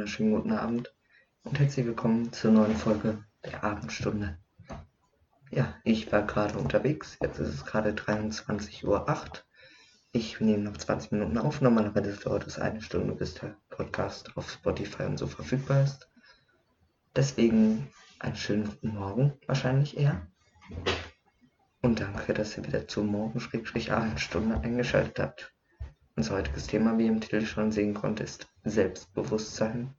wunderschönen guten Abend und herzlich willkommen zur neuen Folge der Abendstunde. Ja, ich war gerade unterwegs, jetzt ist es gerade 23.08 Uhr. Ich nehme noch 20 Minuten auf, normalerweise dauert es eine Stunde, bis der Podcast auf Spotify und so verfügbar ist. Deswegen einen schönen guten Morgen, wahrscheinlich eher. Und danke, dass ihr wieder zur Morgen-Abendstunde eingeschaltet habt. Unser heutiges Thema, wie ihr im Titel schon sehen konnte, ist Selbstbewusstsein.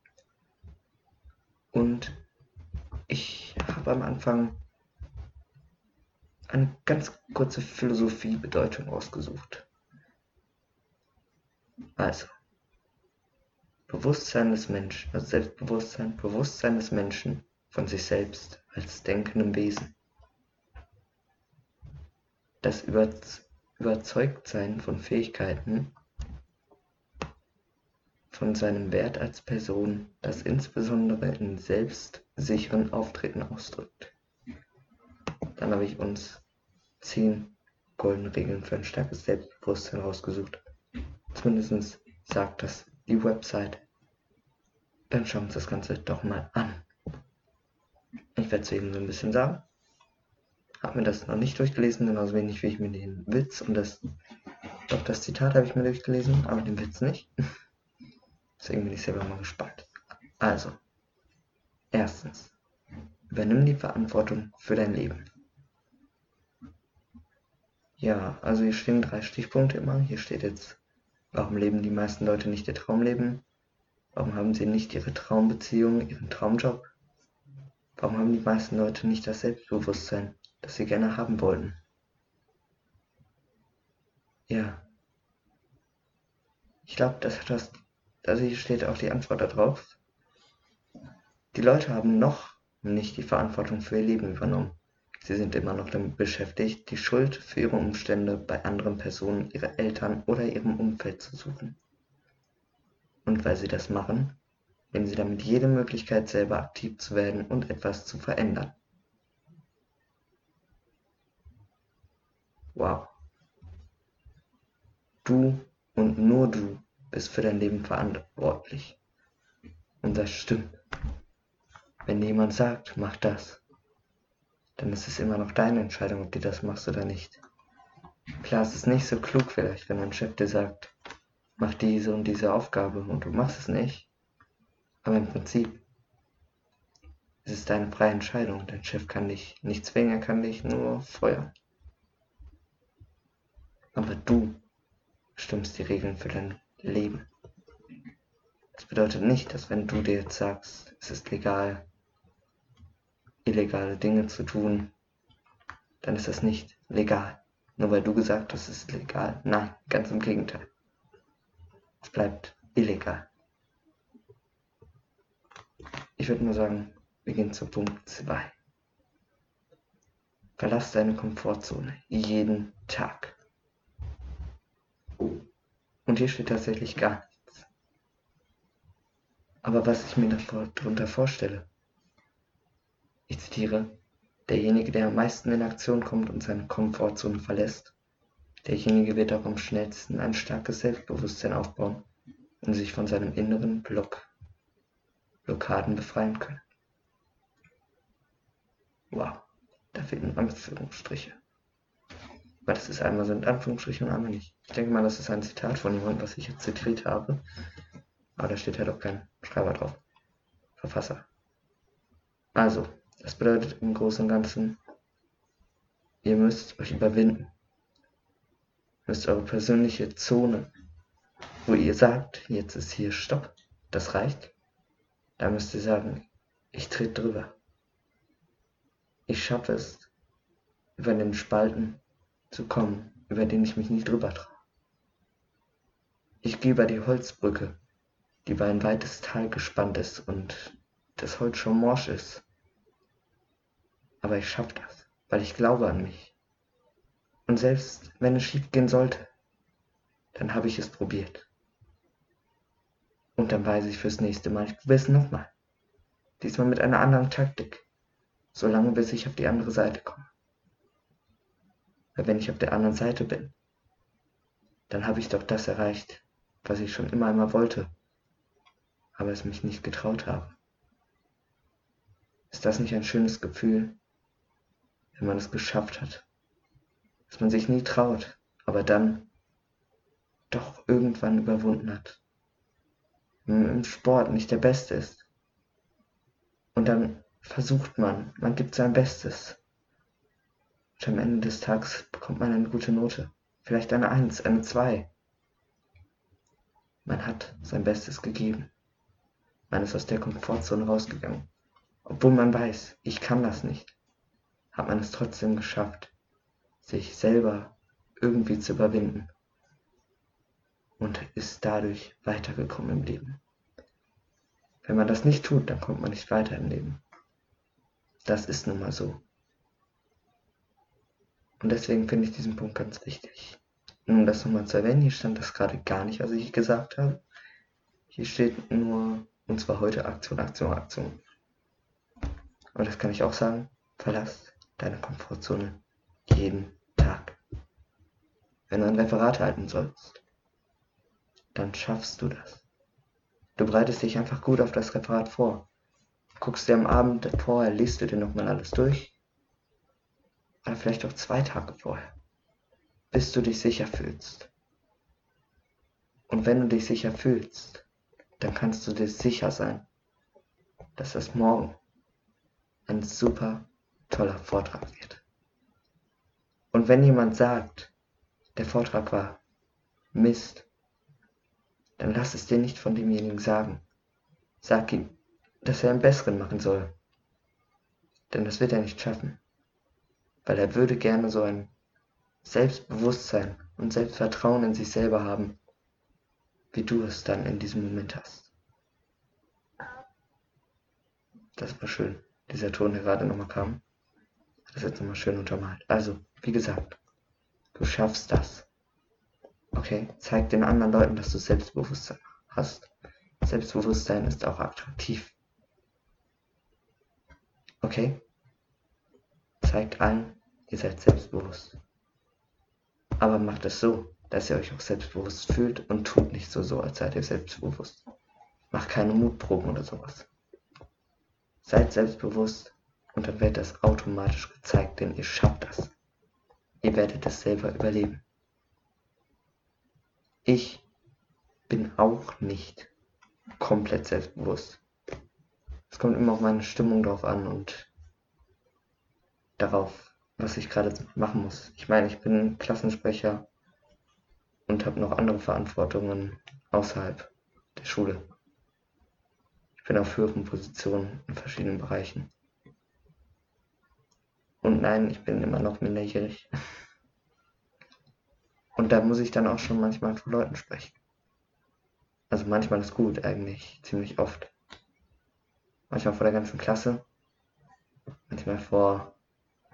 Und ich habe am Anfang eine ganz kurze Philosophie-Bedeutung ausgesucht. Also, Bewusstsein des Menschen, also Selbstbewusstsein, Bewusstsein des Menschen von sich selbst als denkendem Wesen. Das Überzeugtsein von Fähigkeiten von seinem Wert als Person, das insbesondere in selbstsicheren Auftreten ausdrückt. Dann habe ich uns zehn goldene Regeln für ein starkes Selbstbewusstsein rausgesucht. Zumindest sagt das die Website. Dann schauen wir uns das Ganze doch mal an. Ich werde es eben so ein bisschen sagen. Habe mir das noch nicht durchgelesen, genauso wenig wie ich mir den Witz und das, doch das Zitat habe ich mir durchgelesen, aber den Witz nicht. Deswegen bin ich selber mal gespannt. Also, erstens, übernimm die Verantwortung für dein Leben. Ja, also hier stehen drei Stichpunkte immer. Hier steht jetzt, warum leben die meisten Leute nicht ihr Traumleben? Warum haben sie nicht ihre Traumbeziehung, ihren Traumjob? Warum haben die meisten Leute nicht das Selbstbewusstsein, das sie gerne haben wollten? Ja. Ich glaube, das hat was hier steht auch die Antwort darauf. Die Leute haben noch nicht die Verantwortung für ihr Leben übernommen. Sie sind immer noch damit beschäftigt, die Schuld für ihre Umstände bei anderen Personen, ihre Eltern oder ihrem Umfeld zu suchen. Und weil sie das machen, nehmen sie damit jede Möglichkeit, selber aktiv zu werden und etwas zu verändern. Wow. Du und nur du bist für dein Leben verantwortlich. Und das stimmt. Wenn jemand sagt, mach das, dann ist es immer noch deine Entscheidung, ob du das machst oder nicht. Klar, es ist nicht so klug vielleicht, wenn ein Chef dir sagt, mach diese und diese Aufgabe und du machst es nicht. Aber im Prinzip ist es deine freie Entscheidung. Dein Chef kann dich nicht zwingen, er kann dich nur feuern. Aber du bestimmst die Regeln für dein leben. Das bedeutet nicht, dass wenn du dir jetzt sagst, es ist legal, illegale Dinge zu tun, dann ist das nicht legal. Nur weil du gesagt hast, es ist legal. Nein, ganz im Gegenteil. Es bleibt illegal. Ich würde nur sagen, wir gehen zu Punkt 2. Verlass deine Komfortzone jeden Tag. Und hier steht tatsächlich gar nichts. Aber was ich mir darunter vorstelle, ich zitiere, derjenige, der am meisten in Aktion kommt und seine Komfortzone verlässt, derjenige wird auch am schnellsten ein starkes Selbstbewusstsein aufbauen und sich von seinem inneren Block, Blockaden befreien können. Wow, da fehlen Anführungsstriche. Weil das ist einmal so in Anführungsstrichen und einmal nicht. Ich denke mal, das ist ein Zitat von jemandem, was ich jetzt zitiert habe. Aber da steht halt auch kein Schreiber drauf. Verfasser. Also, das bedeutet im Großen und Ganzen, ihr müsst euch überwinden. Ihr müsst eure persönliche Zone, wo ihr sagt, jetzt ist hier Stopp, das reicht. Da müsst ihr sagen, ich trete drüber. Ich schaffe es, über den Spalten zu kommen, über den ich mich nicht drüber traue. Ich gehe über die Holzbrücke, die über ein weites Tal gespannt ist und das Holz schon morsch ist. Aber ich schaffe das, weil ich glaube an mich. Und selbst wenn es schief gehen sollte, dann habe ich es probiert. Und dann weiß ich fürs nächste Mal, ich probiere es nochmal. Diesmal mit einer anderen Taktik. Solange bis ich auf die andere Seite komme. Weil wenn ich auf der anderen Seite bin, dann habe ich doch das erreicht, was ich schon immer einmal wollte. aber es mich nicht getraut habe. Ist das nicht ein schönes Gefühl, wenn man es geschafft hat? Dass man sich nie traut, aber dann doch irgendwann überwunden hat. Im Sport nicht der Beste ist. Und dann versucht man, man gibt sein Bestes. Und am Ende des Tages bekommt man eine gute Note. Vielleicht eine Eins, eine Zwei. Man hat sein Bestes gegeben. Man ist aus der Komfortzone rausgegangen. Obwohl man weiß, ich kann das nicht, hat man es trotzdem geschafft, sich selber irgendwie zu überwinden und ist dadurch weitergekommen im Leben. Wenn man das nicht tut, dann kommt man nicht weiter im Leben. Das ist nun mal so. Und deswegen finde ich diesen Punkt ganz wichtig. Um das nochmal zu erwähnen, hier stand das gerade gar nicht, was ich gesagt habe. Hier steht nur, und zwar heute Aktion, Aktion, Aktion. Und das kann ich auch sagen, verlass deine Komfortzone jeden Tag. Wenn du ein Referat halten sollst, dann schaffst du das. Du bereitest dich einfach gut auf das Referat vor. Guckst dir am Abend vorher, liest du dir nochmal alles durch. Oder vielleicht auch zwei Tage vorher. Bis du dich sicher fühlst. Und wenn du dich sicher fühlst, dann kannst du dir sicher sein, dass das morgen ein super toller Vortrag wird. Und wenn jemand sagt, der Vortrag war Mist, dann lass es dir nicht von demjenigen sagen. Sag ihm, dass er einen besseren machen soll. Denn das wird er nicht schaffen. Weil er würde gerne so ein Selbstbewusstsein und Selbstvertrauen in sich selber haben, wie du es dann in diesem Moment hast. Das war schön dieser Ton, der gerade nochmal kam. Das ist jetzt nochmal schön untermalt. Also, wie gesagt, du schaffst das. Okay? Zeig den anderen Leuten, dass du Selbstbewusstsein hast. Selbstbewusstsein ist auch attraktiv. Okay? Zeigt allen, ihr seid selbstbewusst. Aber macht es so, dass ihr euch auch selbstbewusst fühlt und tut nicht so so, als seid ihr selbstbewusst. Macht keine Mutproben oder sowas. Seid selbstbewusst und dann wird das automatisch gezeigt, denn ihr schafft das. Ihr werdet es selber überleben. Ich bin auch nicht komplett selbstbewusst. Es kommt immer auf meine Stimmung drauf an und darauf, was ich gerade machen muss. Ich meine, ich bin Klassensprecher und habe noch andere Verantwortungen außerhalb der Schule. Ich bin auf höheren Positionen in verschiedenen Bereichen. Und nein, ich bin immer noch minderjährig. Und da muss ich dann auch schon manchmal vor Leuten sprechen. Also manchmal ist gut eigentlich, ziemlich oft. Manchmal vor der ganzen Klasse, manchmal vor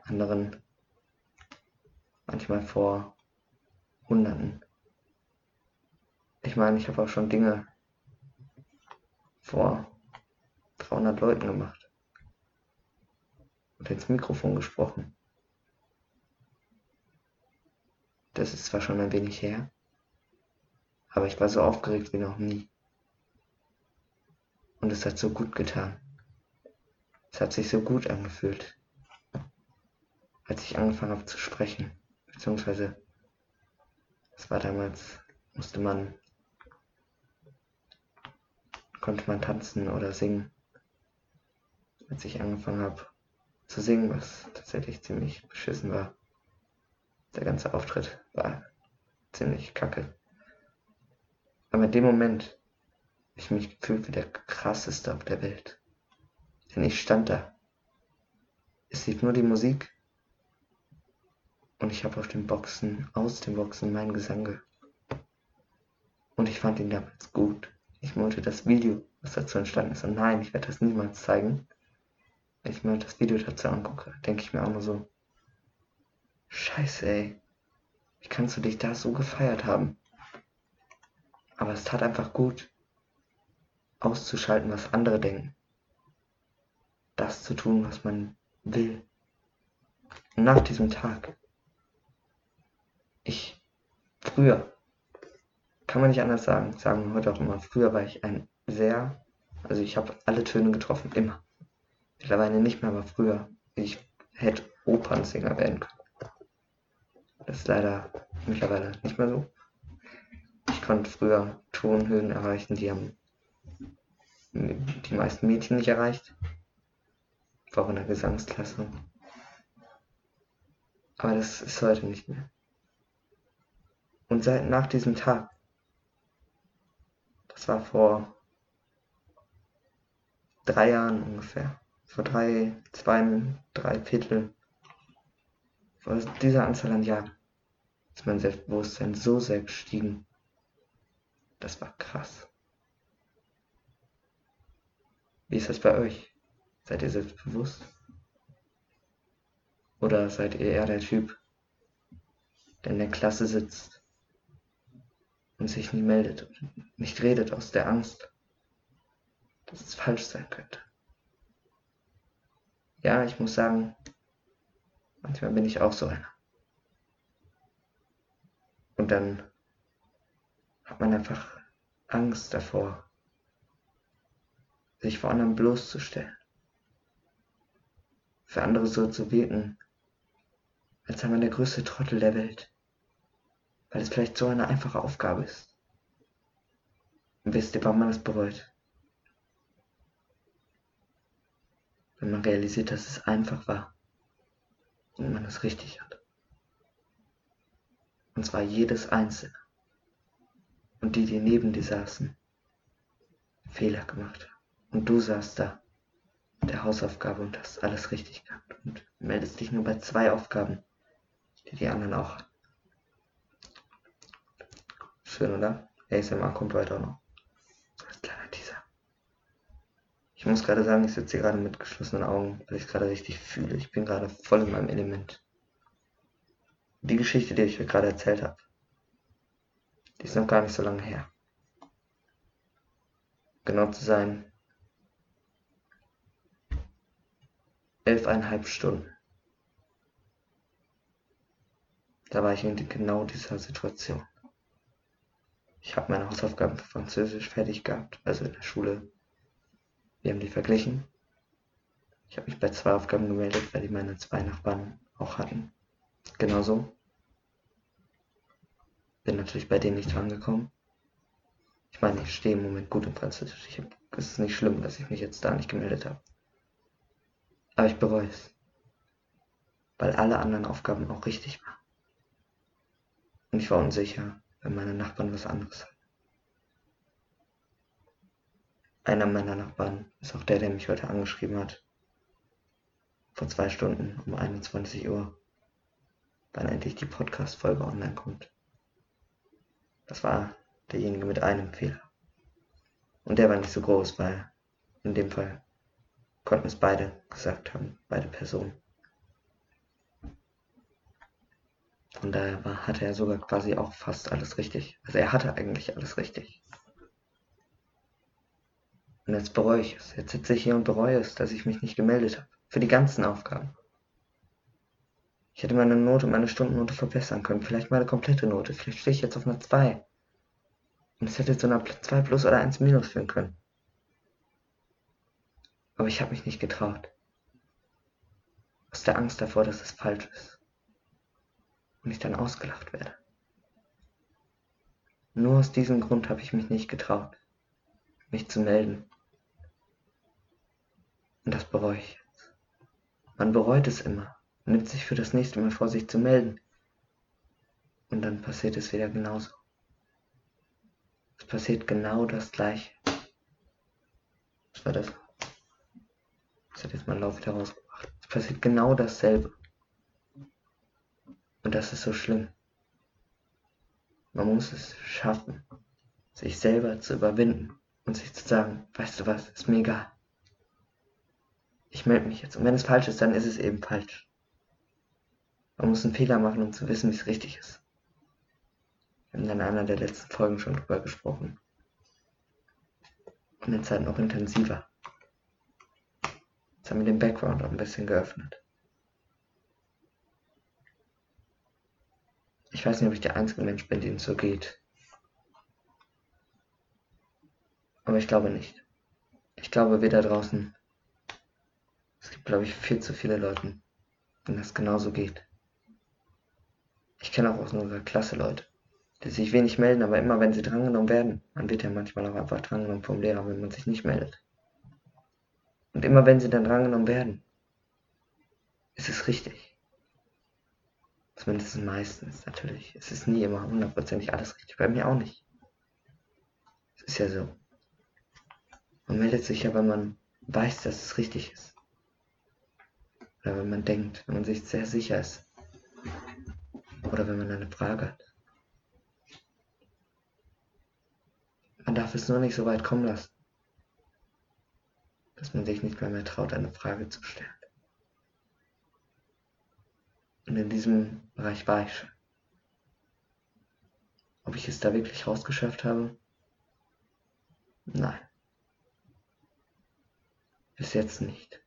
anderen, manchmal vor Hunderten. Ich meine, ich habe auch schon Dinge vor 300 Leuten gemacht. Und ins Mikrofon gesprochen. Das ist zwar schon ein wenig her, aber ich war so aufgeregt wie noch nie. Und es hat so gut getan. Es hat sich so gut angefühlt, als ich angefangen habe zu sprechen. Beziehungsweise, es war damals, musste man, konnte man tanzen oder singen als ich angefangen habe zu singen, was tatsächlich ziemlich beschissen war. Der ganze Auftritt war ziemlich kacke. Aber in dem Moment habe ich mich gefühlt wie der krasseste auf der Welt. Denn ich stand da. Es lief nur die Musik und ich habe auf den Boxen, aus den Boxen meinen Gesang gehört. Und ich fand ihn damals gut. Ich wollte das Video, was dazu entstanden ist. Und nein, ich werde das niemals zeigen wenn ich mir das Video dazu angucke, denke ich mir auch nur so, scheiße ey, wie kannst du dich da so gefeiert haben? Aber es tat einfach gut, auszuschalten, was andere denken. Das zu tun, was man will. Nach diesem Tag, ich, früher, kann man nicht anders sagen, sagen wir heute auch immer, früher war ich ein sehr Also ich habe alle Töne getroffen, immer. Mittlerweile nicht mehr, aber früher. Ich hätte Opernsänger werden können. Das ist leider mittlerweile nicht mehr so. Ich konnte früher Tonhöhen erreichen, die haben die meisten Mädchen nicht erreicht. War auch in der Gesangsklasse. Aber das ist heute nicht mehr. Und seit nach diesem Tag, das war vor drei Jahren ungefähr, vor drei, zwei, drei Viertel, vor dieser Anzahl an Jahren, ist mein Selbstbewusstsein so sehr gestiegen. Das war krass. Wie ist das bei euch? Seid ihr selbstbewusst? Oder seid ihr eher der Typ, der in der Klasse sitzt und sich nie meldet und nicht redet aus der Angst, dass es falsch sein könnte? Ja, ich muss sagen, manchmal bin ich auch so einer. Und dann hat man einfach Angst davor, sich vor anderen bloßzustellen. Für andere so zu wirken, als sei man der größte Trottel der Welt, weil es vielleicht so eine einfache Aufgabe ist. Und wisst ihr, warum man es bereut? Wenn man realisiert, dass es einfach war und man es richtig hat. Und zwar jedes Einzelne. Und die, die neben dir saßen, Fehler gemacht haben. Und du saßt da der Hausaufgabe und hast alles richtig gehabt und meldest dich nur bei zwei Aufgaben, die die anderen auch hatten. Schön, oder? ASMR kommt weiter noch. Als kleiner Teaser. Ich muss gerade sagen, ich sitze hier gerade mit geschlossenen Augen, weil ich es gerade richtig fühle. Ich bin gerade voll in meinem Element. Die Geschichte, die ich euch gerade erzählt habe, die ist noch gar nicht so lange her. Genau zu sein, elfeinhalb Stunden. Da war ich in genau dieser Situation. Ich habe meine Hausaufgaben für Französisch fertig gehabt, also in der Schule. Wir haben die verglichen. Ich habe mich bei zwei Aufgaben gemeldet, weil die meine zwei Nachbarn auch hatten. Genauso. Bin natürlich bei denen nicht rangekommen. Ich meine, ich stehe im Moment gut im Französisch. Ich hab, es ist nicht schlimm, dass ich mich jetzt da nicht gemeldet habe. Aber ich bereue es. Weil alle anderen Aufgaben auch richtig waren. Und ich war unsicher, wenn meine Nachbarn was anderes hatten. Einer meiner Nachbarn ist auch der, der mich heute angeschrieben hat. Vor zwei Stunden um 21 Uhr. Wann endlich die Podcast-Folge online kommt. Das war derjenige mit einem Fehler. Und der war nicht so groß, weil in dem Fall konnten es beide gesagt haben, beide Personen. Von daher hatte er sogar quasi auch fast alles richtig. Also er hatte eigentlich alles richtig. Und jetzt bereue ich es. Jetzt sitze ich hier und bereue es, dass ich mich nicht gemeldet habe. Für die ganzen Aufgaben. Ich hätte meine Note, meine Stundennote verbessern können. Vielleicht meine komplette Note. Vielleicht stehe ich jetzt auf einer 2. Und es hätte zu einer 2 plus oder 1 minus führen können. Aber ich habe mich nicht getraut. Aus der Angst davor, dass es falsch ist. Und ich dann ausgelacht werde. Nur aus diesem Grund habe ich mich nicht getraut, mich zu melden. Und das bereue ich jetzt. Man bereut es immer nimmt sich für das nächste Mal vor, sich zu melden. Und dann passiert es wieder genauso. Es passiert genau das gleiche. Was war das? Das hat jetzt mein Lauf wieder rausgebracht. Es passiert genau dasselbe. Und das ist so schlimm. Man muss es schaffen, sich selber zu überwinden und sich zu sagen, weißt du was, ist mir egal. Ich melde mich jetzt. Und wenn es falsch ist, dann ist es eben falsch. Man muss einen Fehler machen, um zu wissen, wie es richtig ist. Wir haben in einer der letzten Folgen schon drüber gesprochen. Und jetzt halt noch intensiver. Jetzt haben wir den Background auch ein bisschen geöffnet. Ich weiß nicht, ob ich der einzige Mensch bin, dem es so geht. Aber ich glaube nicht. Ich glaube, wir da draußen, es gibt, glaube ich, viel zu viele Leute, denen das genauso geht. Ich kenne auch aus unserer Klasse Leute, die sich wenig melden, aber immer wenn sie drangenommen werden, man wird ja manchmal auch einfach drangenommen vom Lehrer, wenn man sich nicht meldet. Und immer wenn sie dann drangenommen werden, ist es richtig. Zumindest meistens natürlich. Es ist nie immer hundertprozentig alles richtig. Bei mir auch nicht. Es ist ja so. Man meldet sich ja, wenn man weiß, dass es richtig ist. Oder wenn man denkt, wenn man sich sehr sicher ist. Oder wenn man eine Frage hat. Man darf es nur nicht so weit kommen lassen, dass man sich nicht mehr, mehr traut, eine Frage zu stellen. Und in diesem Bereich war ich schon. Ob ich es da wirklich rausgeschafft habe? Nein. Bis jetzt nicht.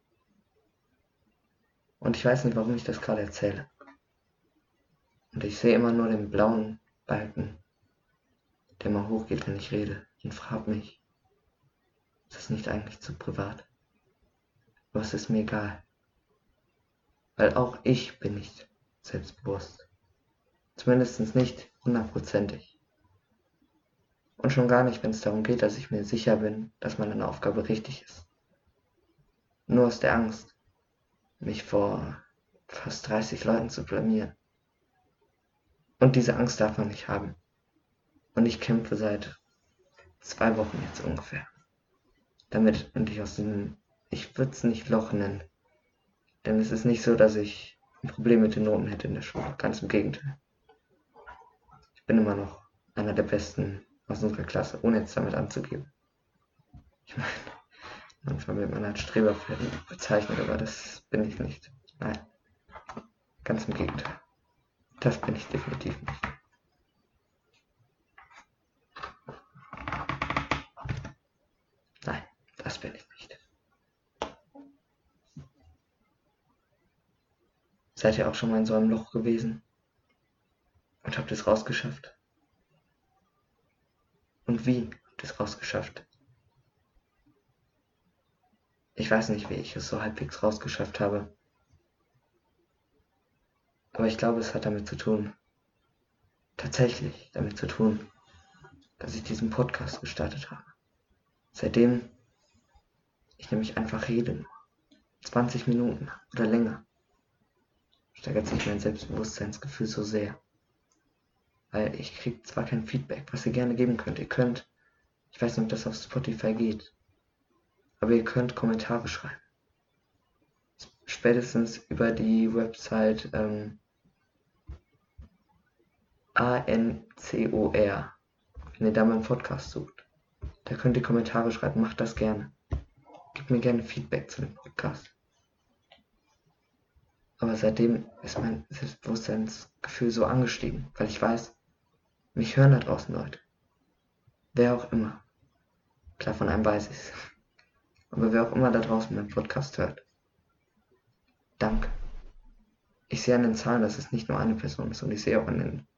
Und ich weiß nicht, warum ich das gerade erzähle. Und ich sehe immer nur den blauen Balken, der mal hochgeht, wenn ich rede, und frage mich, ist das nicht eigentlich zu privat? Aber es ist mir egal. Weil auch ich bin nicht selbstbewusst. Zumindest nicht hundertprozentig. Und schon gar nicht, wenn es darum geht, dass ich mir sicher bin, dass meine Aufgabe richtig ist. Nur aus der Angst, mich vor fast 30 Leuten zu blamieren. Und diese Angst darf man nicht haben. Und ich kämpfe seit zwei Wochen jetzt ungefähr. Damit endlich aus diesem, ich würde es nicht Loch nennen. Denn es ist nicht so, dass ich ein Problem mit den Noten hätte in der Schule. Ganz im Gegenteil. Ich bin immer noch einer der Besten aus unserer Klasse, ohne jetzt damit anzugeben. Ich meine, manchmal wird man als Streber bezeichnet, aber das bin ich nicht. Nein. Ganz im Gegenteil. Das bin ich definitiv nicht. Nein, das bin ich nicht. Seid ihr auch schon mal in so einem Loch gewesen? Und habt es rausgeschafft? Und wie habt ihr es rausgeschafft? Ich weiß nicht, wie ich es so halbwegs rausgeschafft habe. Aber ich glaube, es hat damit zu tun, tatsächlich damit zu tun, dass ich diesen Podcast gestartet habe. Seitdem ich nämlich einfach rede, 20 Minuten oder länger, steigert sich mein Selbstbewusstseinsgefühl so sehr. Weil ich kriege zwar kein Feedback, was ihr gerne geben könnt. Ihr könnt, ich weiß nicht, ob das auf Spotify geht, aber ihr könnt Kommentare schreiben. Spätestens über die Website ähm, A-N-C-O-R. Wenn ihr da meinen Podcast sucht, da könnt ihr Kommentare schreiben, macht das gerne. Gebt mir gerne Feedback zu dem Podcast. Aber seitdem ist mein Selbstbewusstseinsgefühl so angestiegen, weil ich weiß, mich hören da draußen Leute. Wer auch immer. Klar, von einem weiß ich's. Aber wer auch immer da draußen meinen Podcast hört. Danke. Ich sehe an den Zahlen, dass es nicht nur eine Person ist und ich sehe auch an den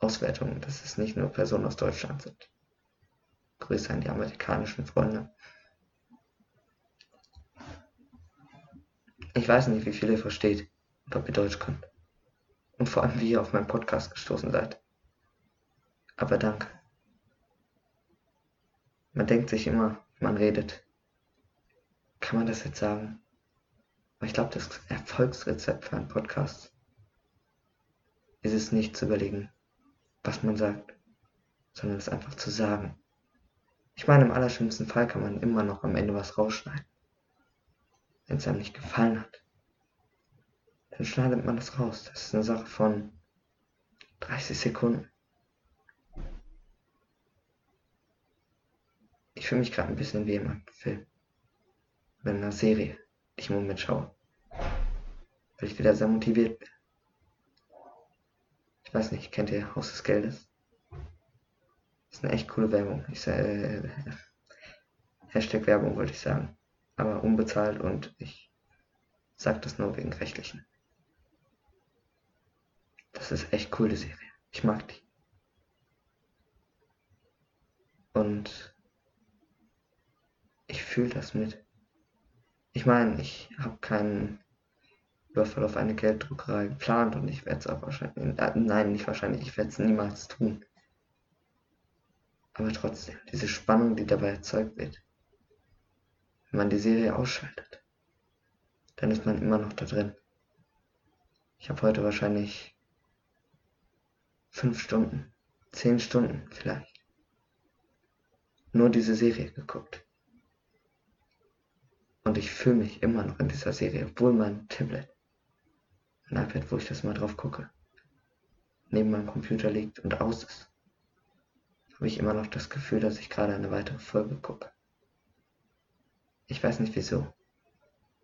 Auswertungen, dass es nicht nur Personen aus Deutschland sind. Grüße an die amerikanischen Freunde. Ich weiß nicht, wie viel ihr versteht ob ihr Deutsch könnt. Und vor allem, wie ihr auf meinen Podcast gestoßen seid. Aber danke. Man denkt sich immer, man redet. Kann man das jetzt sagen? Aber ich glaube, das Erfolgsrezept für einen Podcast ist es nicht zu überlegen, was man sagt, sondern es einfach zu sagen. Ich meine, im allerschlimmsten Fall kann man immer noch am Ende was rausschneiden. Wenn es einem nicht gefallen hat, dann schneidet man das raus. Das ist eine Sache von 30 Sekunden. Ich fühle mich gerade ein bisschen wie in einem Film. In einer Serie, ich im Moment schaue. Weil ich wieder sehr motiviert bin. Ich weiß nicht, kennt ihr Haus des Geldes? Das ist eine echt coole Werbung. Ich äh, Hashtag Werbung wollte ich sagen. Aber unbezahlt und ich sag das nur wegen rechtlichen. Das ist echt cool, die Serie. Ich mag die. Und ich fühle das mit. Ich meine, ich habe keinen Überfall auf eine Gelddruckerei geplant und ich werde es auch wahrscheinlich, äh, nein, nicht wahrscheinlich, ich werde es niemals tun. Aber trotzdem, diese Spannung, die dabei erzeugt wird, wenn man die Serie ausschaltet, dann ist man immer noch da drin. Ich habe heute wahrscheinlich fünf Stunden, zehn Stunden vielleicht nur diese Serie geguckt. Und ich fühle mich immer noch in dieser Serie, obwohl mein Tablet, mein iPad, wo ich das mal drauf gucke, neben meinem Computer liegt und aus ist, habe ich immer noch das Gefühl, dass ich gerade eine weitere Folge gucke. Ich weiß nicht wieso.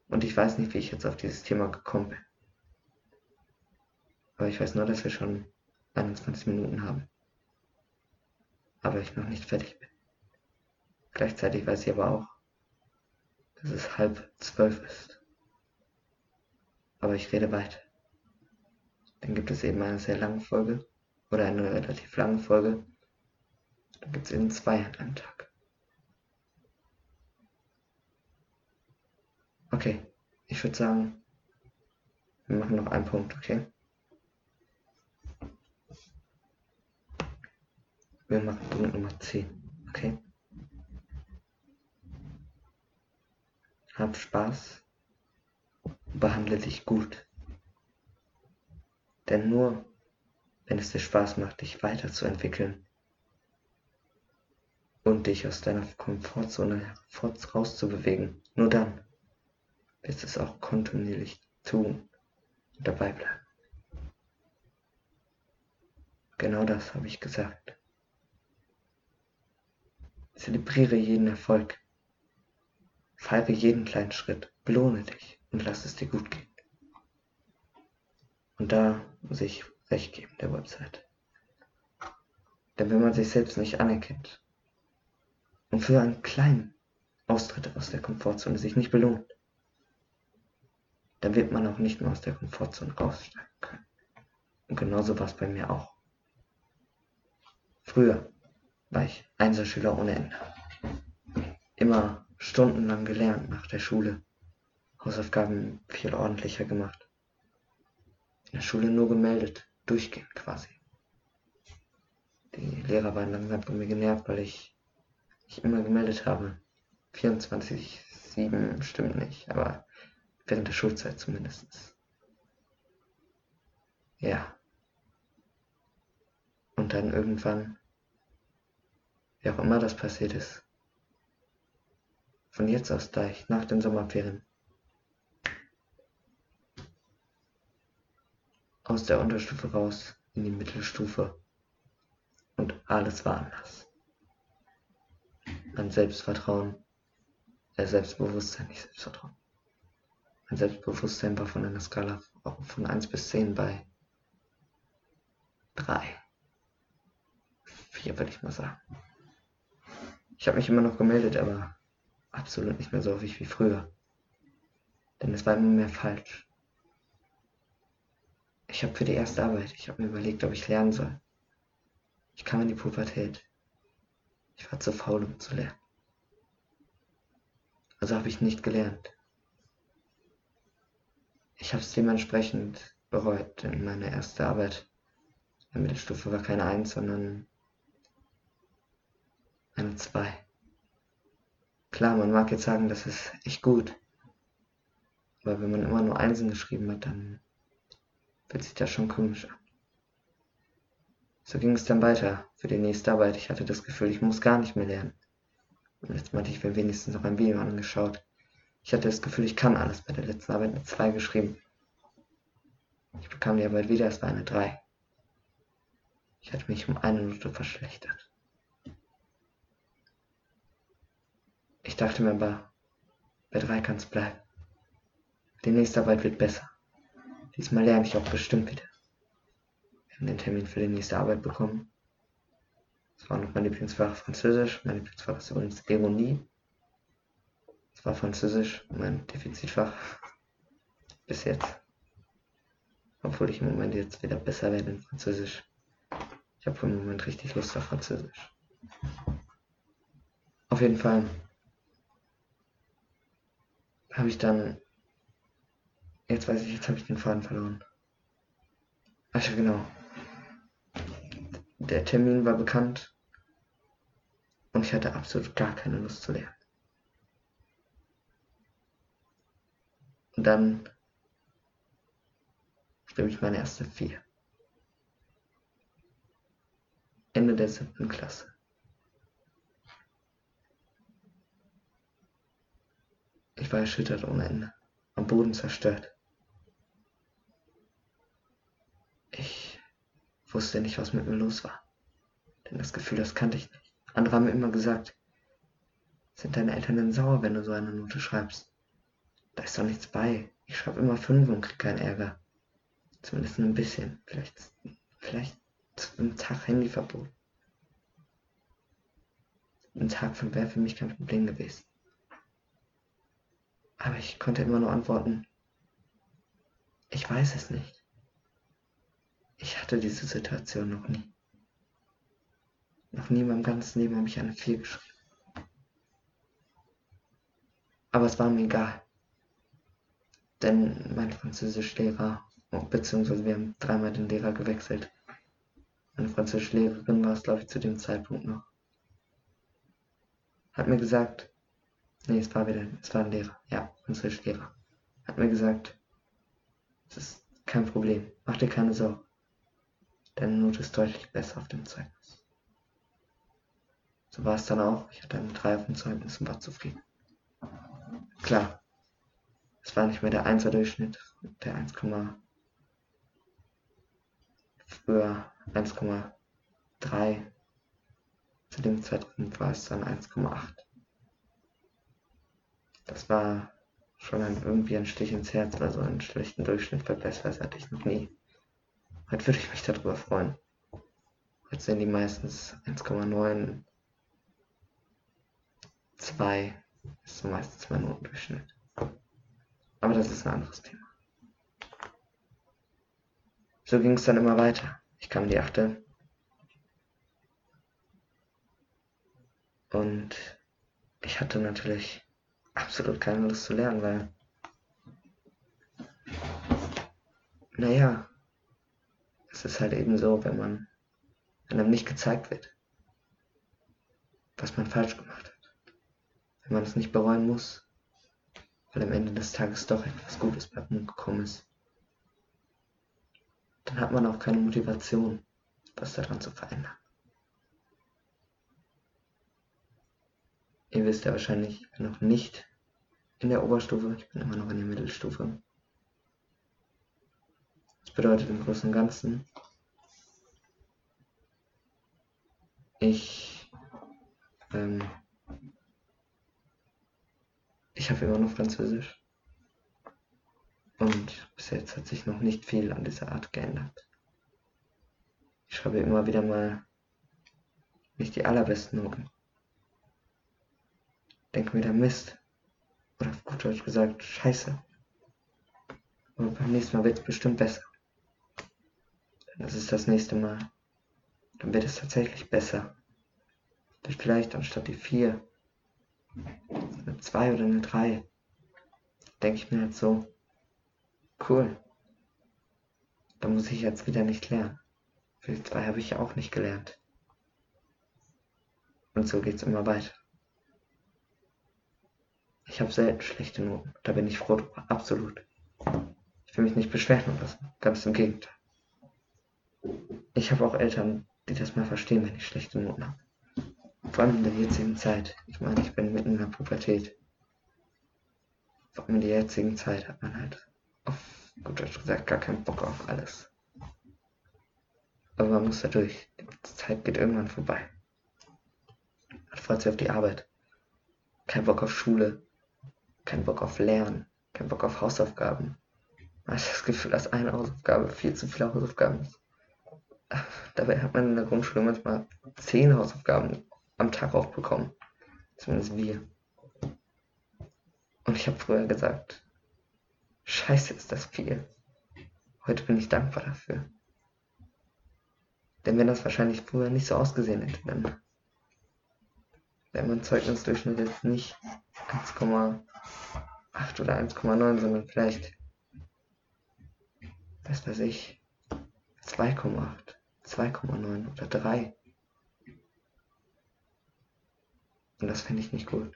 Und ich weiß nicht, wie ich jetzt auf dieses Thema gekommen bin. Aber ich weiß nur, dass wir schon 21 Minuten haben. Aber ich noch nicht fertig bin. Gleichzeitig weiß ich aber auch, dass es halb zwölf ist. Aber ich rede weiter. Dann gibt es eben eine sehr lange Folge oder eine relativ lange Folge. Dann gibt es eben zwei an einem Tag. Okay, ich würde sagen, wir machen noch einen Punkt, okay? Wir machen Punkt Nummer 10, okay? Hab Spaß, behandle dich gut. Denn nur wenn es dir Spaß macht, dich weiterzuentwickeln und dich aus deiner Komfortzone rauszubewegen, nur dann du es auch kontinuierlich tun und dabei bleiben. Genau das habe ich gesagt. Zelebriere jeden Erfolg. Feiere jeden kleinen Schritt, belohne dich und lass es dir gut gehen. Und da muss ich recht geben der Website. Denn wenn man sich selbst nicht anerkennt und für einen kleinen Austritt aus der Komfortzone sich nicht belohnt, dann wird man auch nicht mehr aus der Komfortzone raussteigen können. Und genauso war es bei mir auch. Früher war ich Einserschüler ohne Ende. Immer stundenlang gelernt nach der Schule. Hausaufgaben viel ordentlicher gemacht. In der Schule nur gemeldet, durchgehend quasi. Die Lehrer waren langsam von mir genervt, weil ich mich immer gemeldet habe. 24-7 stimmt nicht, aber während der Schulzeit zumindest. Ja. Und dann irgendwann, wie auch immer das passiert ist, von jetzt aus gleich nach den Sommerferien. Aus der Unterstufe raus in die Mittelstufe. Und alles war anders. Mein Selbstvertrauen, äh Selbstbewusstsein, nicht Selbstvertrauen. Mein Selbstbewusstsein war von einer Skala von 1 bis 10 bei 3. 4 würde ich mal sagen. Ich habe mich immer noch gemeldet, aber absolut nicht mehr so häufig wie früher. Denn es war immer mehr falsch. Ich habe für die erste Arbeit, ich habe mir überlegt, ob ich lernen soll. Ich kam in die Pubertät. Ich war zu faul, um zu lernen. Also habe ich nicht gelernt. Ich habe es dementsprechend bereut, denn meine erste Arbeit in der Mittelstufe war keine 1, sondern eine 2. Klar, man mag jetzt sagen, das ist echt gut. Aber wenn man immer nur Einsen geschrieben hat, dann fühlt sich das schon komisch an. So ging es dann weiter für die nächste Arbeit. Ich hatte das Gefühl, ich muss gar nicht mehr lernen. Und jetzt meinte ich mir wenigstens noch ein Video angeschaut. Ich hatte das Gefühl, ich kann alles. Bei der letzten Arbeit eine 2 geschrieben. Ich bekam die Arbeit wieder, es war eine 3. Ich hatte mich um eine Minute verschlechtert. Ich dachte mir aber, bei drei kann es bleiben. Die nächste Arbeit wird besser. Diesmal lerne ich auch bestimmt wieder. Wir haben den Termin für die nächste Arbeit bekommen. Das war noch mein Lieblingsfach Französisch. Mein Lieblingsfach ist übrigens Ironie. Das war Französisch, mein Defizitfach. Bis jetzt. Obwohl ich im Moment jetzt wieder besser werde in Französisch. Ich habe im Moment richtig Lust auf Französisch. Auf jeden Fall habe ich dann, jetzt weiß ich, jetzt habe ich den Faden verloren. Ach ja, genau. Der Termin war bekannt und ich hatte absolut gar keine Lust zu lernen. Und dann schrieb ich meine erste vier. Ende der siebten Klasse. Ich war erschüttert ohne Ende, am Boden zerstört. Ich wusste nicht, was mit mir los war. Denn das Gefühl, das kannte ich nicht. Andere haben mir immer gesagt, sind deine Eltern denn sauer, wenn du so eine Note schreibst? Da ist doch nichts bei. Ich schreibe immer fünf und krieg keinen Ärger. Zumindest ein bisschen. Vielleicht, vielleicht ein Tag Handyverbot. Ein Tag von wäre für mich kein Problem gewesen. Aber ich konnte immer nur antworten, ich weiß es nicht. Ich hatte diese Situation noch nie. Noch nie in meinem ganzen Leben habe ich eine 4 geschrieben. Aber es war mir egal. Denn mein Französischlehrer, beziehungsweise wir haben dreimal den Lehrer gewechselt. Meine Französischlehrerin war es, glaube ich, zu dem Zeitpunkt noch. Hat mir gesagt, nee, es war wieder, es war ein Lehrer, ja, Französischlehrer. Hat mir gesagt, es ist kein Problem, mach dir keine Sorgen. Deine Note ist deutlich besser auf dem Zeugnis. So war es dann auch. Ich hatte eine 3 auf dem Zeugnis und war zufrieden. Klar, es war nicht mehr der 1er Durchschnitt, der 1, früher 1,3. Zu dem Zeitpunkt war es dann 1,8. Das war schon ein, irgendwie ein Stich ins Herz, weil so einen schlechten Durchschnitt bei Bestweiß hatte ich noch nie. Heute würde ich mich darüber freuen. Heute sind die meistens 1,9, 2 ist so meistens mein Notendurchschnitt. Aber das ist ein anderes Thema. So ging es dann immer weiter. Ich kam in die achte. Und ich hatte natürlich absolut keine Lust zu lernen, weil, naja, es ist halt eben so, wenn man, wenn einem nicht gezeigt wird, was man falsch gemacht hat. Wenn man es nicht bereuen muss, weil am Ende des Tages doch etwas Gutes bei rumgekommen ist. Dann hat man auch keine Motivation, was daran zu verändern. Ihr wisst ja wahrscheinlich, ich bin noch nicht in der Oberstufe, ich bin immer noch in der Mittelstufe. Das bedeutet im Großen und Ganzen, ich ähm, ich habe immer noch Französisch. Und bis jetzt hat sich noch nicht viel an dieser Art geändert. Ich schreibe immer wieder mal nicht die allerbesten Noten. Denke mir da Mist. Oder auf gut Deutsch gesagt, Scheiße. Aber beim nächsten Mal wird es bestimmt besser. Das ist das nächste Mal. Dann wird es tatsächlich besser. Vielleicht anstatt die 4 eine 2 oder eine 3. Denke ich mir jetzt so, cool. Da muss ich jetzt wieder nicht lernen. Für die 2 habe ich ja auch nicht gelernt. Und so geht es immer weiter. Ich habe selten schlechte Noten. Da bin ich froh drüber. Absolut. Ich will mich nicht beschweren oder so. Ganz im Gegenteil. Ich habe auch Eltern, die das mal verstehen, wenn ich schlechte Noten habe. Vor allem in der jetzigen Zeit. Ich meine, ich bin mitten in der Pubertät. Vor allem in der jetzigen Zeit hat man halt auf gut Deutsch gesagt gar keinen Bock auf alles. Aber man muss da durch. Die Zeit geht irgendwann vorbei. Man freut sich auf die Arbeit. Kein Bock auf Schule. Kein Bock auf Lernen. Kein Bock auf Hausaufgaben. Man hat das Gefühl, dass eine Hausaufgabe viel zu viele Hausaufgaben ist. Dabei hat man in der Grundschule manchmal zehn Hausaufgaben am Tag aufbekommen. Zumindest wir. Und ich habe früher gesagt, scheiße ist das viel. Heute bin ich dankbar dafür. Denn wenn das wahrscheinlich früher nicht so ausgesehen hätte, dann wäre mein Zeugnisdurchschnitt jetzt nicht 1,8 8 oder 1,9, sondern vielleicht, was weiß ich, 2,8, 2,9 oder 3. Und das finde ich nicht gut.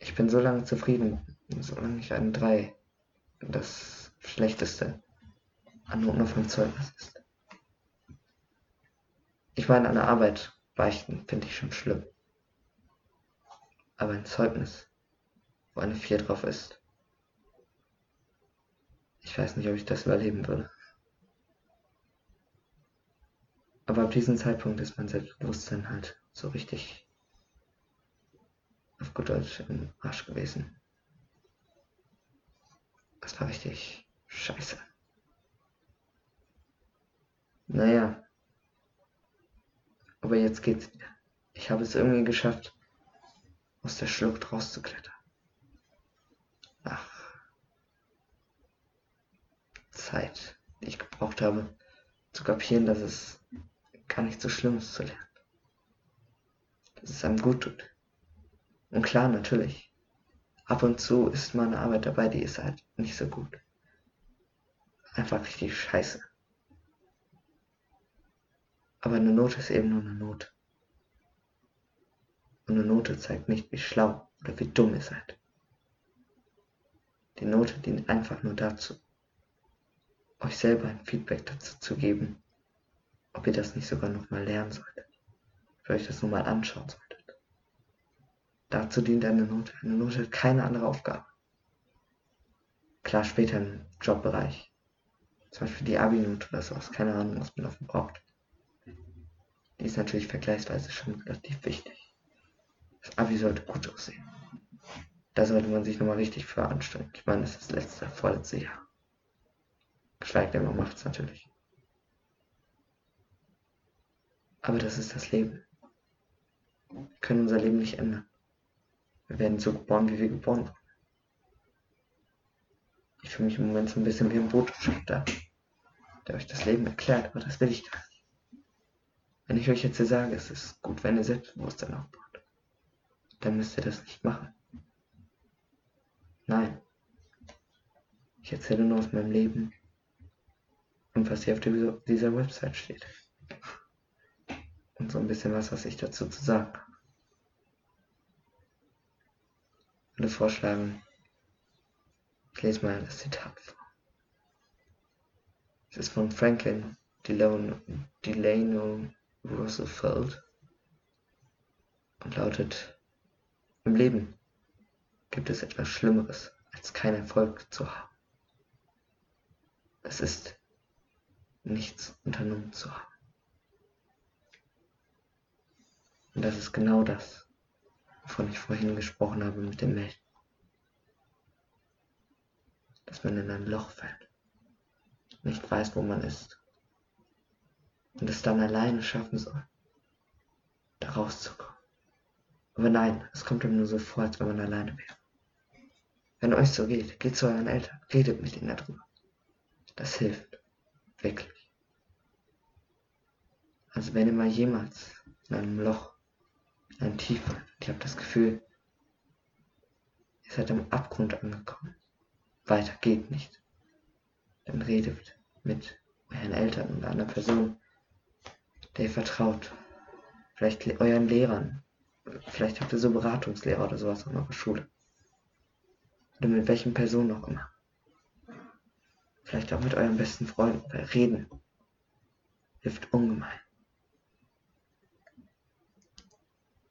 Ich bin so lange zufrieden, solange ich eine 3 das schlechteste an Noten meinem Zeugnis ist. Ich meine, eine Arbeit beichten finde ich schon schlimm. Aber ein Zeugnis, wo eine 4 drauf ist, ich weiß nicht, ob ich das überleben würde. Aber ab diesem Zeitpunkt ist mein Selbstbewusstsein halt so richtig auf gut Deutsch im Arsch gewesen. Das war richtig scheiße. Naja. Aber jetzt geht's wieder. Ich habe es irgendwie geschafft, aus der Schlucht rauszuklettern. Ach. Zeit, die ich gebraucht habe, zu kapieren, dass es gar nicht so schlimm ist zu lernen. Dass es einem gut tut. Und klar, natürlich. Ab und zu ist mal eine Arbeit dabei, die ist halt nicht so gut. Einfach richtig scheiße. Aber eine Note ist eben nur eine Note. Und eine Note zeigt nicht, wie schlau oder wie dumm ihr seid. Die Note dient einfach nur dazu, euch selber ein Feedback dazu zu geben, ob ihr das nicht sogar nochmal lernen solltet, für euch das nur mal anschauen solltet. Dazu dient eine Note. Eine Note hat keine andere Aufgabe. Klar, später im Jobbereich. Zum Beispiel die Abi-Note oder sowas. Keine Ahnung, was man dafür braucht. Die ist natürlich vergleichsweise schon relativ wichtig. Das Abi sollte gut aussehen. Da sollte man sich nochmal richtig für anstrengen. Ich meine, das ist das letzte, vorletzte Jahr. Geschweige denn, man macht es natürlich. Aber das ist das Leben. Wir können unser Leben nicht ändern. Wir werden so geboren, wie wir geboren wurden. Ich fühle mich im Moment so ein bisschen wie ein Botschafter, der euch das Leben erklärt, aber das will ich gar nicht. Wenn ich euch jetzt hier sage, es ist gut, wenn ihr Selbstbewusstsein aufbaut, dann müsst ihr das nicht machen. Nein. Ich erzähle nur aus meinem Leben und was hier auf dieser Website steht. Und so ein bisschen was, was ich dazu zu sagen habe. Ich würde vorschlagen, ich lese mal das Zitat vor. Es ist von Franklin Delano, Delano Roosevelt und lautet, im Leben gibt es etwas Schlimmeres, als keinen Erfolg zu haben. Es ist nichts unternommen zu haben. Und das ist genau das, wovon ich vorhin gesprochen habe mit dem Melden. Dass man in ein Loch fällt, nicht weiß, wo man ist und es dann alleine schaffen soll, da rauszukommen. Aber nein, es kommt ihm nur so vor, als wenn man alleine wäre. Wenn euch so geht, geht zu euren Eltern, redet mit ihnen darüber. Das hilft. Wirklich. Also wenn ihr mal jemals in einem Loch, einem Tief und ihr habt das Gefühl, ihr seid am Abgrund angekommen, weiter geht nicht, dann redet mit euren Eltern und einer Person, der ihr vertraut. Vielleicht euren Lehrern. Vielleicht habt ihr so Beratungslehrer oder sowas an eurer Schule. Oder mit welchen Personen auch immer. Vielleicht auch mit euren besten Freunden, weil Reden hilft ungemein.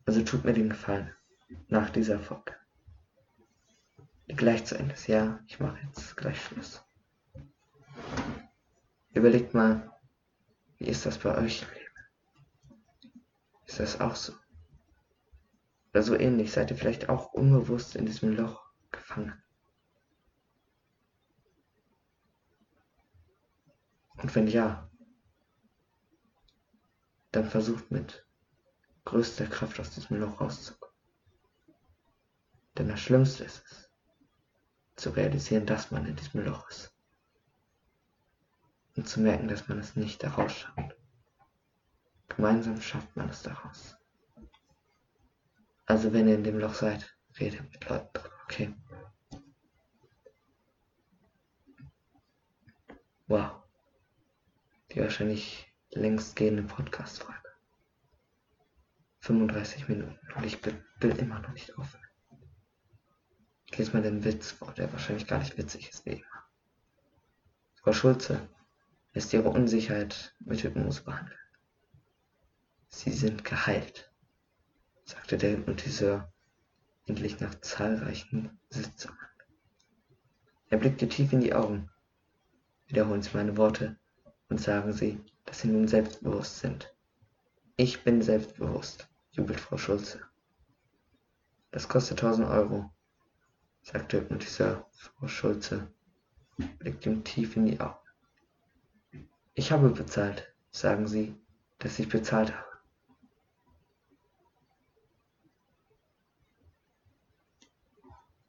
Also tut mir den Gefallen, nach dieser Folge, gleich zu Ende. Ja, ich mache jetzt gleich Schluss. Überlegt mal, wie ist das bei euch im Leben? Ist das auch so? Oder so ähnlich seid ihr vielleicht auch unbewusst in diesem Loch gefangen. Und wenn ja, dann versucht mit größter Kraft aus diesem Loch rauszukommen. Denn das Schlimmste ist es, zu realisieren, dass man in diesem Loch ist. Und zu merken, dass man es nicht daraus schafft. Gemeinsam schafft man es daraus. Also wenn ihr in dem Loch seid, rede mit Leuten drüber, okay? Wow. Die wahrscheinlich längst gehende Podcast-Folge. 35 Minuten und ich will immer noch nicht aufhören. Ich lese mal den Witz vor, der wahrscheinlich gar nicht witzig ist wie immer. Frau Schulze lässt ihre Unsicherheit mit Hypnose behandeln. Sie sind geheilt, sagte der Hypnotiseur endlich nach zahlreichen Sitzungen. Er blickte tief in die Augen. Wiederholen Sie meine Worte und sagen Sie, dass Sie nun selbstbewusst sind. Ich bin selbstbewusst, jubelt Frau Schulze. Das kostet tausend Euro, sagte Hypnotiseur Frau Schulze, blickte ihm tief in die Augen. Ich habe bezahlt, sagen Sie, dass ich bezahlt habe.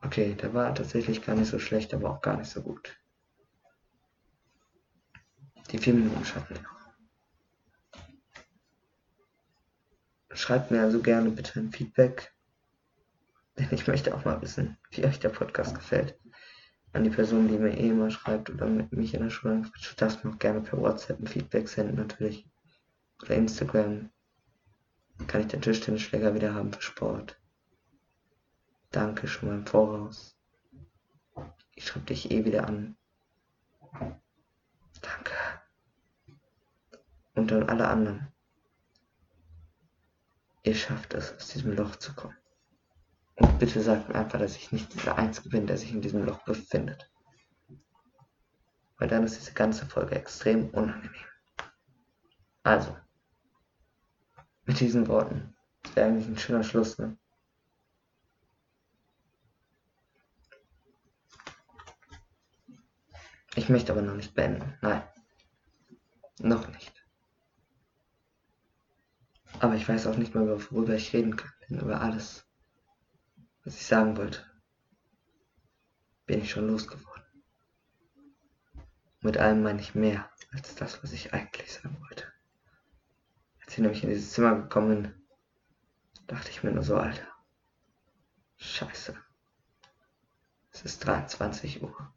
Okay, der war tatsächlich gar nicht so schlecht, aber auch gar nicht so gut. Die vier Minuten schaffen wir noch. Schreibt mir also gerne bitte ein Feedback, denn ich möchte auch mal wissen, wie euch der Podcast gefällt. An die Person, die mir eh immer schreibt oder mit mich in der Schule, du darfst mir auch gerne per WhatsApp ein Feedback senden natürlich. Oder Instagram. Kann ich den Tischtennisschläger wieder haben für Sport. Danke schon mal im Voraus. Ich schreibe dich eh wieder an. Danke. Und an alle anderen. Ihr schafft es, aus diesem Loch zu kommen. Und bitte sagt mir einfach, dass ich nicht dieser Einzige bin, der sich in diesem Loch befindet. Weil dann ist diese ganze Folge extrem unangenehm. Also, mit diesen Worten, das wäre eigentlich ein schöner Schluss, ne? Ich möchte aber noch nicht beenden. Nein. Noch nicht. Aber ich weiß auch nicht mehr, worüber ich reden kann. Über alles, was ich sagen wollte, bin ich schon losgeworden. Mit allem meine ich mehr als das, was ich eigentlich sagen wollte. Als ich nämlich in dieses Zimmer gekommen bin, dachte ich mir nur so, Alter. Scheiße. Es ist 23 Uhr.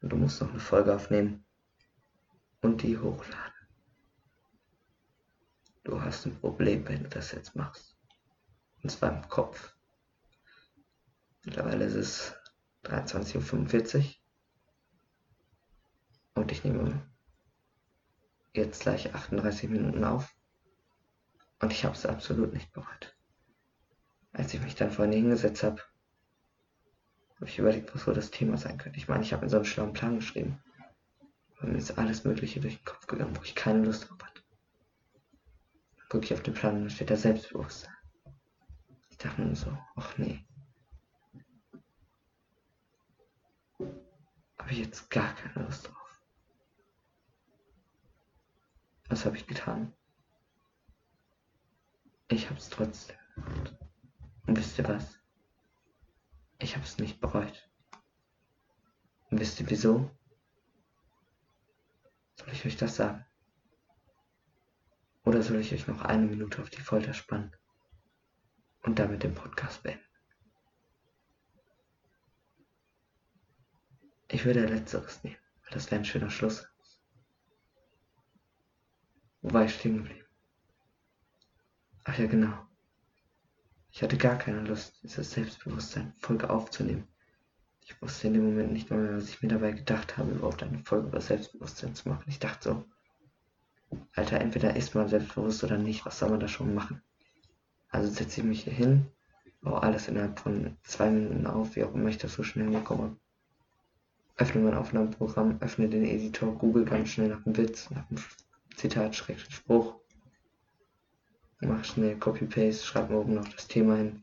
Und du musst noch eine Folge aufnehmen und die hochladen. Du hast ein Problem, wenn du das jetzt machst. Und zwar im Kopf. Mittlerweile ist es 23.45 Uhr. Und ich nehme jetzt gleich 38 Minuten auf. Und ich habe es absolut nicht bereut. Als ich mich dann vorhin hingesetzt habe, habe ich überlegt, was so das Thema sein könnte. Ich meine, ich habe mir so einen schlauen Plan geschrieben. Und mir ist alles Mögliche durch den Kopf gegangen, wo ich keine Lust hatte. Gucke ich auf den Plan und da steht da Selbstbewusstsein. Ich dachte nur so, ach nee. Habe ich jetzt gar keine Lust drauf. Was habe ich getan? Ich habe es trotzdem gemacht. Und wisst ihr was? Ich habe es nicht bereut. Und wisst ihr wieso? Soll ich euch das sagen? Oder soll ich euch noch eine Minute auf die Folter spannen und damit den Podcast beenden? Ich würde letzteres nehmen, weil das wäre ein schöner Schluss. Wo war ich stehen geblieben? Ach ja, genau. Ich hatte gar keine Lust, dieses Selbstbewusstsein Folge aufzunehmen. Ich wusste in dem Moment nicht mal mehr, was ich mir dabei gedacht habe, überhaupt eine Folge über Selbstbewusstsein zu machen. Ich dachte so, Alter, entweder ist man selbstbewusst oder nicht, was soll man da schon machen? Also setze ich mich hier hin, baue alles innerhalb von zwei Minuten auf, wie auch immer ich das so schnell hinbekomme. Öffne mein Aufnahmeprogramm, öffne den Editor, google ganz schnell nach einem Witz, nach einem Zitat, Schrägstrich Spruch, mach schnell Copy-Paste, schreib mir oben noch das Thema hin.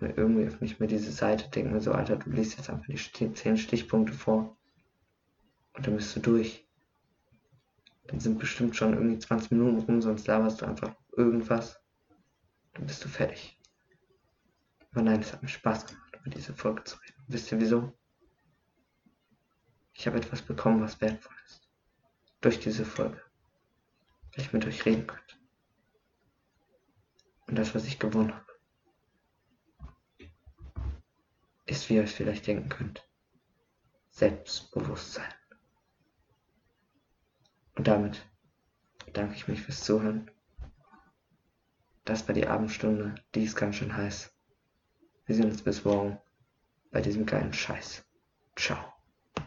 Mir irgendwie öffne ich mir diese Seite, denke mir so, Alter, du liest jetzt einfach die 10 Stichpunkte vor und dann bist du durch. Dann sind bestimmt schon irgendwie 20 Minuten rum, sonst laberst du einfach irgendwas. Dann bist du fertig. Aber nein, es hat mir Spaß gemacht, über diese Folge zu reden. Wisst ihr wieso? Ich habe etwas bekommen, was wertvoll ist. Durch diese Folge. Weil ich mit euch reden könnte und das, was ich gewonnen habe. ist, wie ihr euch vielleicht denken könnt, Selbstbewusstsein. Und damit bedanke ich mich fürs Zuhören. Das war die Abendstunde, die ist ganz schön heiß. Wir sehen uns bis morgen bei diesem geilen Scheiß. Ciao.